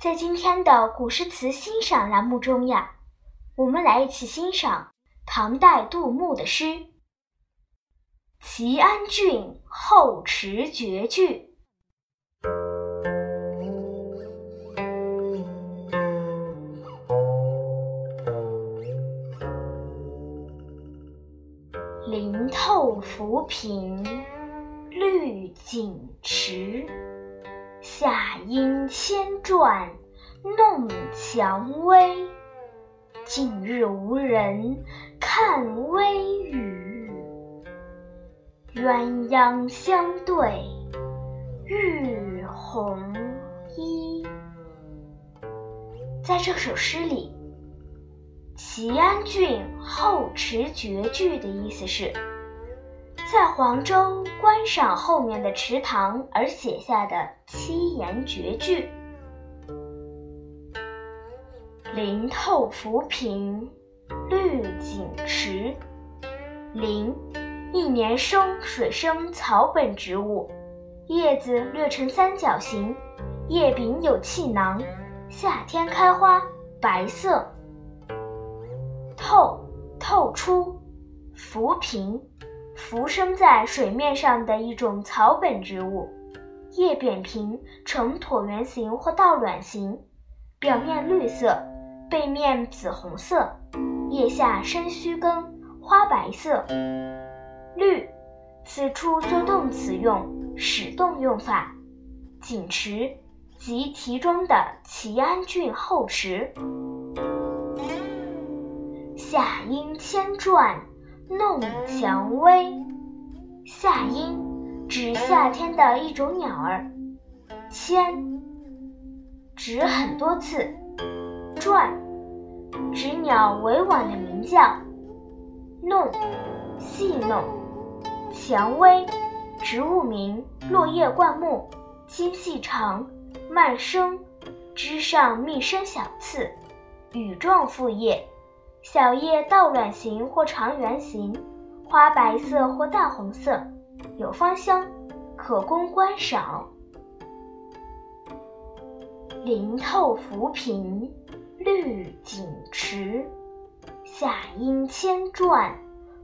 在今天的古诗词欣赏栏目中呀，我们来一起欣赏唐代杜牧的诗《齐安郡后池绝句》。林透浮萍，绿锦池。夏阴千啭弄蔷薇，近日无人看微雨。鸳鸯相对浴红衣。在这首诗里，齐安郡后池绝句的意思是，在黄州观赏后面的池塘而写下的七言绝句。林透浮萍，绿锦池。林，一年生水生草本植物，叶子略呈三角形，叶柄有气囊，夏天开花，白色。透，透出，浮萍，浮生在水面上的一种草本植物，叶扁平，呈椭圆形或倒卵形，表面绿色，背面紫红色，叶下生须根，花白色。绿，此处做动词用，使动用法。锦池，即题中的齐安郡后池。夏阴千啭弄蔷薇。夏阴指夏天的一种鸟儿，千指很多次，啭指鸟委婉的鸣叫，弄戏弄，蔷薇植物名，落叶灌木，茎细长，蔓生，枝上密生小刺，羽状复叶。小叶倒卵形或长圆形，花白色或淡红色，有芳香，可供观赏。林透浮萍，绿锦池。夏阴千转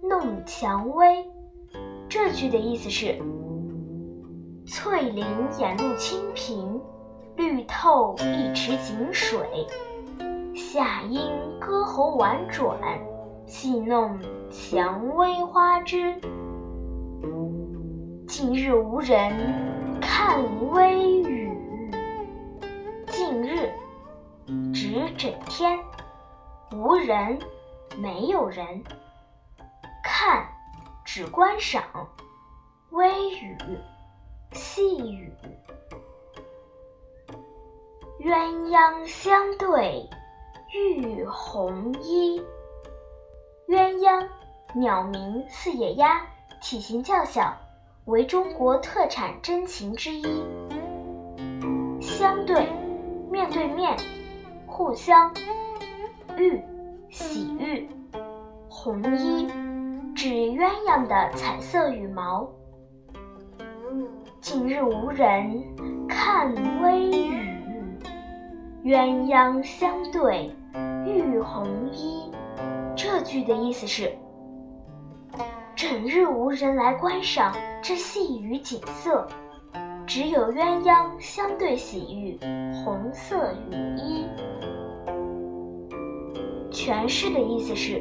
弄蔷薇。这句的意思是：翠林掩露清平，绿透一池锦水。夏阴歌喉婉转，戏弄蔷薇花枝。近日无人看微雨。近日指整天，无人没有人。看只观赏，微雨细雨。鸳鸯相对。玉红衣。鸳鸯，鸟名，四野鸭，体型较小，为中国特产珍禽之一。相对，面对面，互相。玉，喜玉。红衣，指鸳鸯的彩色羽毛。近日无人看微雨，鸳鸯相对浴红衣。这句的意思是：整日无人来观赏这细雨景色，只有鸳鸯相对洗浴红色雨衣。诠释的意思是：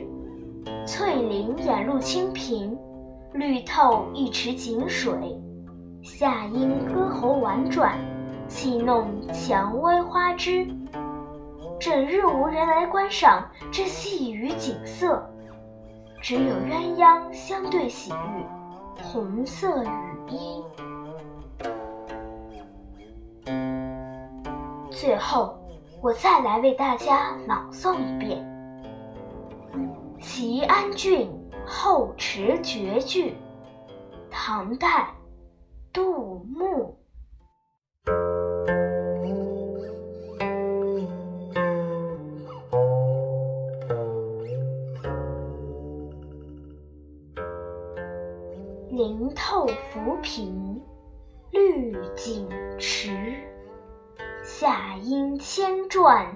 翠林掩入清平，绿透一池井水。夏莺歌喉婉转，戏弄蔷薇花枝。整日无人来观赏这细雨景色，只有鸳鸯相对洗浴红色雨衣。最后，我再来为大家朗诵一遍《齐安郡后池绝句》，唐代。杜牧。浮萍，绿锦池。夏阴千啭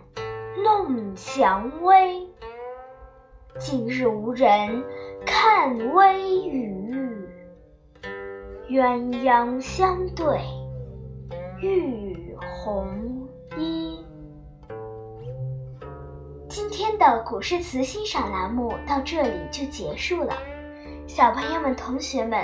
弄蔷薇。近日无人看微雨。鸳鸯相对浴红衣。今天的古诗词欣赏栏目到这里就结束了，小朋友们、同学们，